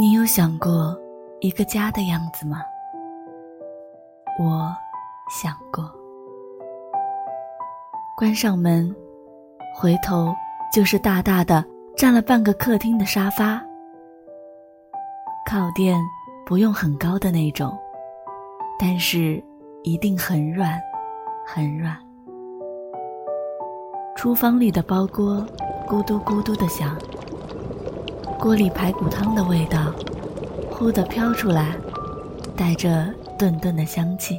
你有想过一个家的样子吗？我想过。关上门，回头就是大大的占了半个客厅的沙发，靠垫不用很高的那种，但是一定很软，很软。厨房里的煲锅咕嘟咕嘟的响。锅里排骨汤的味道，忽地飘出来，带着顿顿的香气。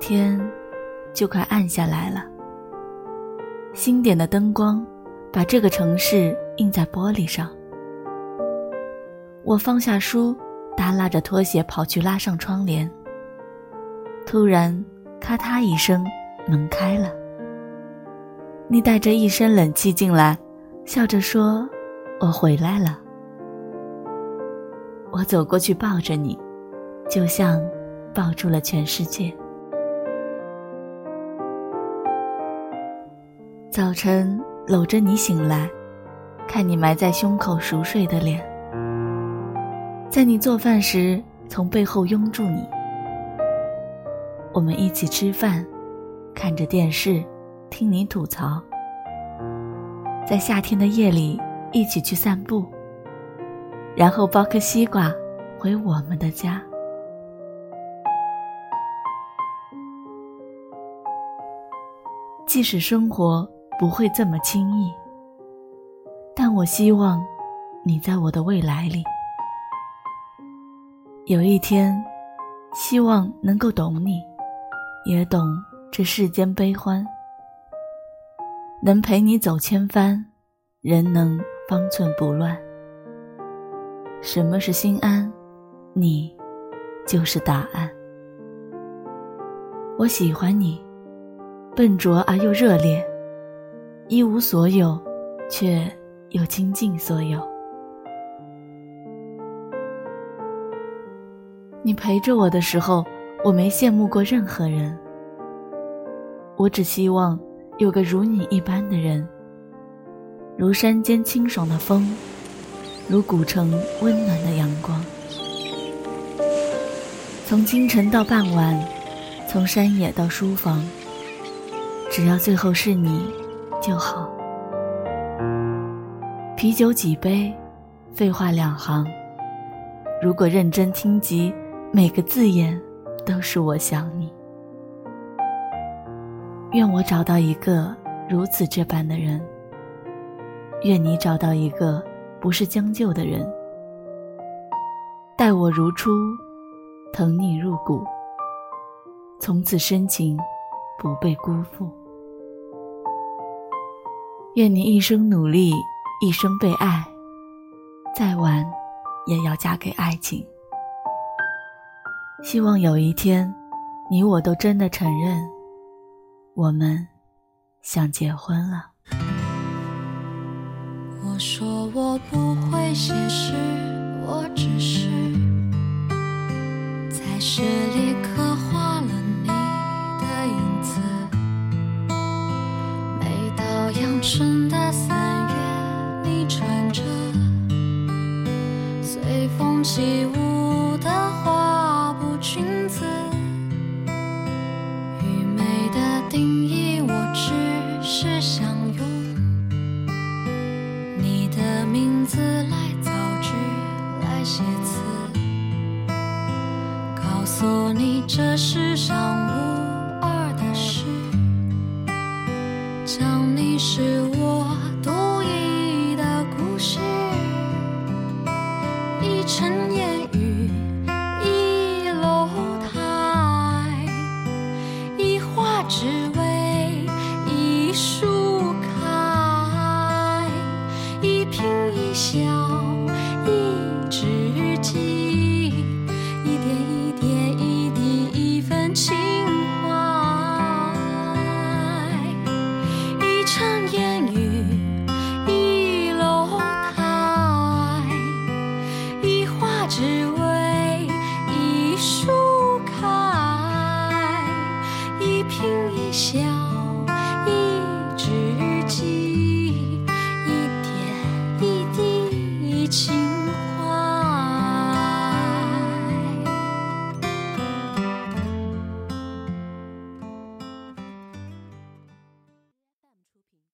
天就快暗下来了，星点的灯光把这个城市映在玻璃上。我放下书，耷拉着拖鞋跑去拉上窗帘。突然，咔嗒一声。门开了，你带着一身冷气进来，笑着说：“我回来了。”我走过去抱着你，就像抱住了全世界。早晨搂着你醒来，看你埋在胸口熟睡的脸，在你做饭时从背后拥住你，我们一起吃饭。看着电视，听你吐槽，在夏天的夜里一起去散步，然后剥颗西瓜回我们的家。即使生活不会这么轻易，但我希望你在我的未来里。有一天，希望能够懂你，也懂。这世间悲欢，能陪你走千帆，人能方寸不乱。什么是心安？你就是答案。我喜欢你，笨拙而又热烈，一无所有，却又倾尽所有。你陪着我的时候，我没羡慕过任何人。我只希望有个如你一般的人，如山间清爽的风，如古城温暖的阳光。从清晨到傍晚，从山野到书房，只要最后是你就好。啤酒几杯，废话两行。如果认真听及，每个字眼都是我想你。愿我找到一个如此这般的人。愿你找到一个不是将就的人，待我如初，疼你入骨，从此深情不被辜负。愿你一生努力，一生被爱，再晚也要嫁给爱情。希望有一天，你我都真的承认。我们想结婚了。我说我不会写诗，我只是在诗里刻画了你的影子。每到阳春的三月，你穿着随风起舞写词，告诉你这世上无二的事，讲你是我独一谢。